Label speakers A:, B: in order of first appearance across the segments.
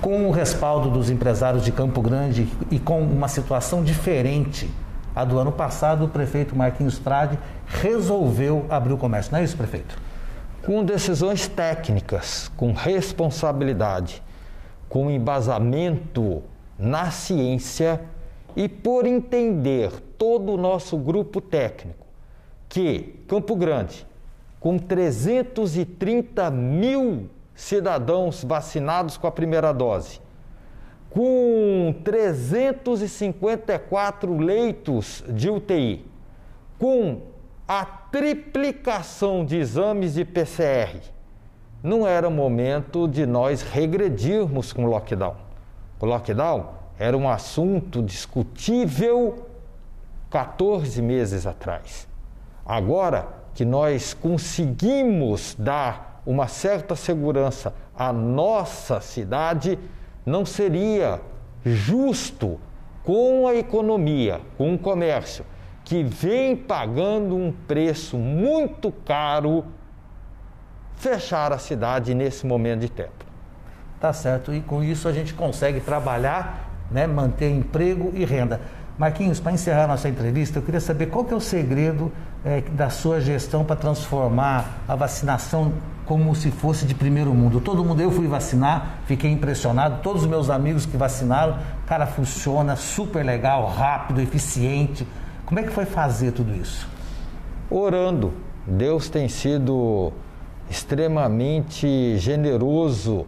A: com o respaldo dos empresários de Campo Grande e com uma situação diferente a do ano passado, o prefeito Marquinhos Trade resolveu abrir o comércio. Não é isso, prefeito?
B: Com decisões técnicas, com responsabilidade, com embasamento na ciência e por entender todo o nosso grupo técnico que Campo Grande, com 330 mil cidadãos vacinados com a primeira dose, com 354 leitos de UTI, com a triplicação de exames de PCR, não era momento de nós regredirmos com o lockdown. O lockdown era um assunto discutível 14 meses atrás. Agora que nós conseguimos dar uma certa segurança à nossa cidade, não seria justo com a economia, com o comércio, que vem pagando um preço muito caro, fechar a cidade nesse momento de tempo.
A: Tá certo, e com isso a gente consegue trabalhar, né, manter emprego e renda. Marquinhos, para encerrar nossa entrevista, eu queria saber qual que é o segredo é, da sua gestão para transformar a vacinação como se fosse de primeiro mundo. Todo mundo, eu fui vacinar, fiquei impressionado. Todos os meus amigos que vacinaram, cara, funciona super legal, rápido, eficiente. Como é que foi fazer tudo isso?
B: Orando. Deus tem sido extremamente generoso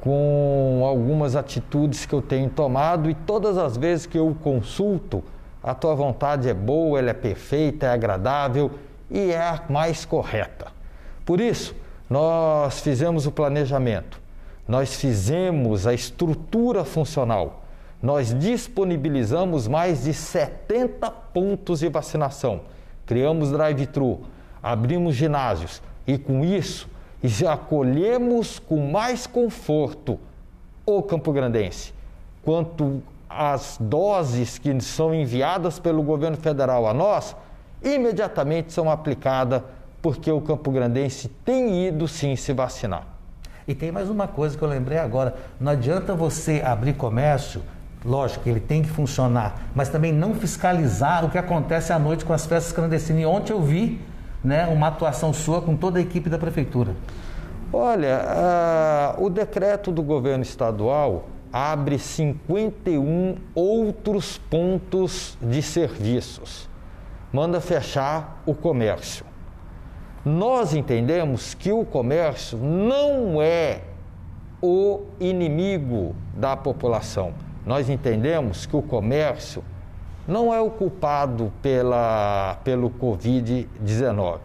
B: com algumas atitudes que eu tenho tomado e todas as vezes que eu consulto, a tua vontade é boa, ela é perfeita, é agradável e é a mais correta. Por isso, nós fizemos o planejamento, nós fizemos a estrutura funcional, nós disponibilizamos mais de 70 pontos de vacinação, criamos drive-thru, abrimos ginásios e com isso já acolhemos com mais conforto o Campo Grandense, quanto as doses que são enviadas pelo governo federal a nós, imediatamente são aplicadas porque o Campo Grandense tem ido sim se vacinar.
A: E tem mais uma coisa que eu lembrei agora: não adianta você abrir comércio, lógico ele tem que funcionar, mas também não fiscalizar o que acontece à noite com as festas clandestinas. E ontem eu vi né, uma atuação sua com toda a equipe da prefeitura.
B: Olha, o decreto do governo estadual abre 51 outros pontos de serviços, manda fechar o comércio. Nós entendemos que o comércio não é o inimigo da população. Nós entendemos que o comércio não é o culpado pela, pelo Covid-19.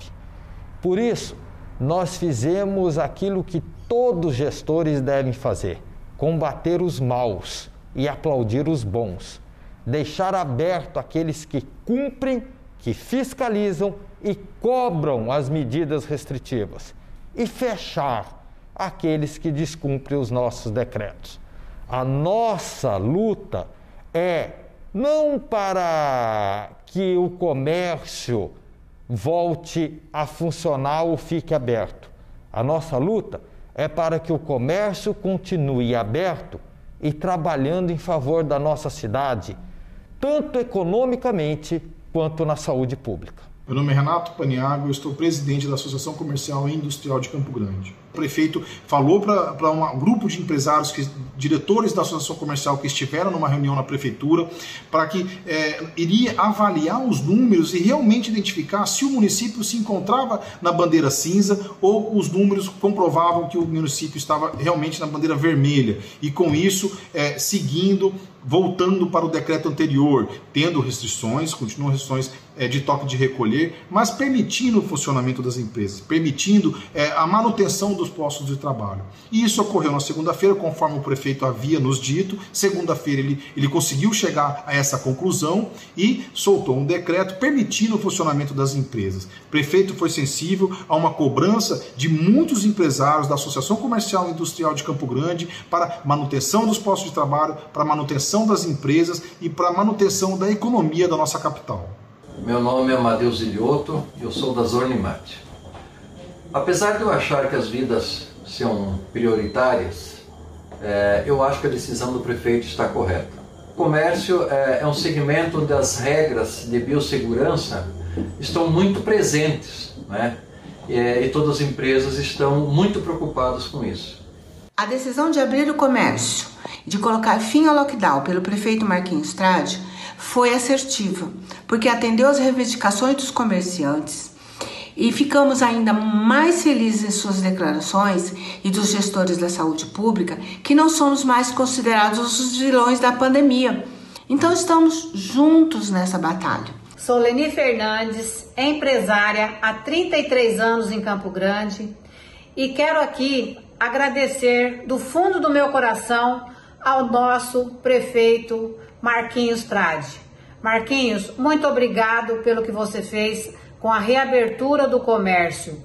B: Por isso, nós fizemos aquilo que todos os gestores devem fazer: combater os maus e aplaudir os bons. Deixar aberto aqueles que cumprem, que fiscalizam e cobram as medidas restritivas e fechar aqueles que descumprem os nossos decretos. A nossa luta é não para que o comércio volte a funcionar ou fique aberto. A nossa luta é para que o comércio continue aberto e trabalhando em favor da nossa cidade, tanto economicamente quanto na saúde pública.
C: Meu nome é Renato Paniago, eu estou presidente da Associação Comercial e Industrial de Campo Grande. O prefeito falou para um grupo de empresários, que, diretores da Associação Comercial que estiveram numa reunião na prefeitura, para que é, iria avaliar os números e realmente identificar se o município se encontrava na bandeira cinza ou os números comprovavam que o município estava realmente na bandeira vermelha. E com isso, é, seguindo voltando para o decreto anterior, tendo restrições, continuam restrições é, de toque de recolher, mas permitindo o funcionamento das empresas, permitindo é, a manutenção dos postos de trabalho. E isso ocorreu na segunda-feira, conforme o prefeito havia nos dito. Segunda-feira ele, ele conseguiu chegar a essa conclusão e soltou um decreto permitindo o funcionamento das empresas. O prefeito foi sensível a uma cobrança de muitos empresários da Associação Comercial e Industrial de Campo Grande para manutenção dos postos de trabalho, para manutenção das empresas e para manutenção da economia da nossa capital.
D: Meu nome é Amadeus Ilioto, eu sou da Zornimate. Apesar de eu achar que as vidas são prioritárias, é, eu acho que a decisão do prefeito está correta. O comércio é, é um segmento onde as regras de biossegurança estão muito presentes, né? e todas as empresas estão muito preocupadas com isso.
E: A decisão de abrir o comércio e de colocar fim ao lockdown pelo prefeito Marquinhos Trade foi assertiva, porque atendeu às reivindicações dos comerciantes e ficamos ainda mais felizes em suas declarações e dos gestores da saúde pública que não somos mais considerados os vilões da pandemia. Então estamos juntos nessa batalha.
F: Sou Leni Fernandes, empresária há 33 anos em Campo Grande e quero aqui agradecer do fundo do meu coração ao nosso prefeito Marquinhos Trade. Marquinhos, muito obrigado pelo que você fez com a reabertura do comércio.